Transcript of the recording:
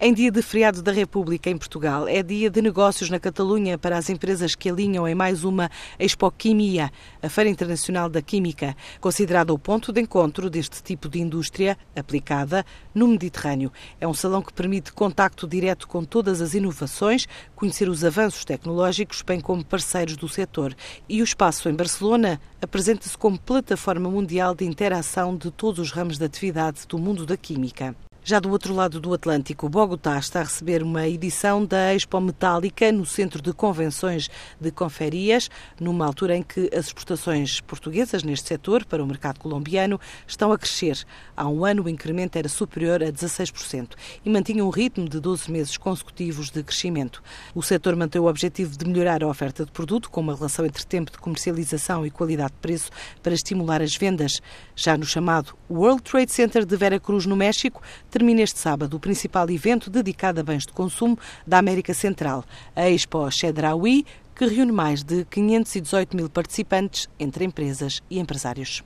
Em dia de feriado da República em Portugal, é dia de negócios na Catalunha para as empresas que alinham em mais uma Expo Quimia, a Feira Internacional da Química, considerada o ponto de encontro deste tipo de indústria aplicada no Mediterrâneo. É um salão que permite contacto direto com todas as inovações, conhecer os avanços tecnológicos, bem como parceiros do setor. E o espaço em Barcelona apresenta-se como plataforma mundial de interação de todos os ramos de atividade do mundo da química. Já do outro lado do Atlântico, Bogotá está a receber uma edição da Expo Metálica no Centro de Convenções de Conferias, numa altura em que as exportações portuguesas neste setor para o mercado colombiano estão a crescer. Há um ano o incremento era superior a 16% e mantinha um ritmo de 12 meses consecutivos de crescimento. O setor mantém o objetivo de melhorar a oferta de produto, com uma relação entre tempo de comercialização e qualidade de preço, para estimular as vendas. Já no chamado World Trade Center de Vera Cruz, no México, termina este sábado o principal evento dedicado a bens de consumo da América Central, a Expo Chedraui, que reúne mais de 518 mil participantes entre empresas e empresários.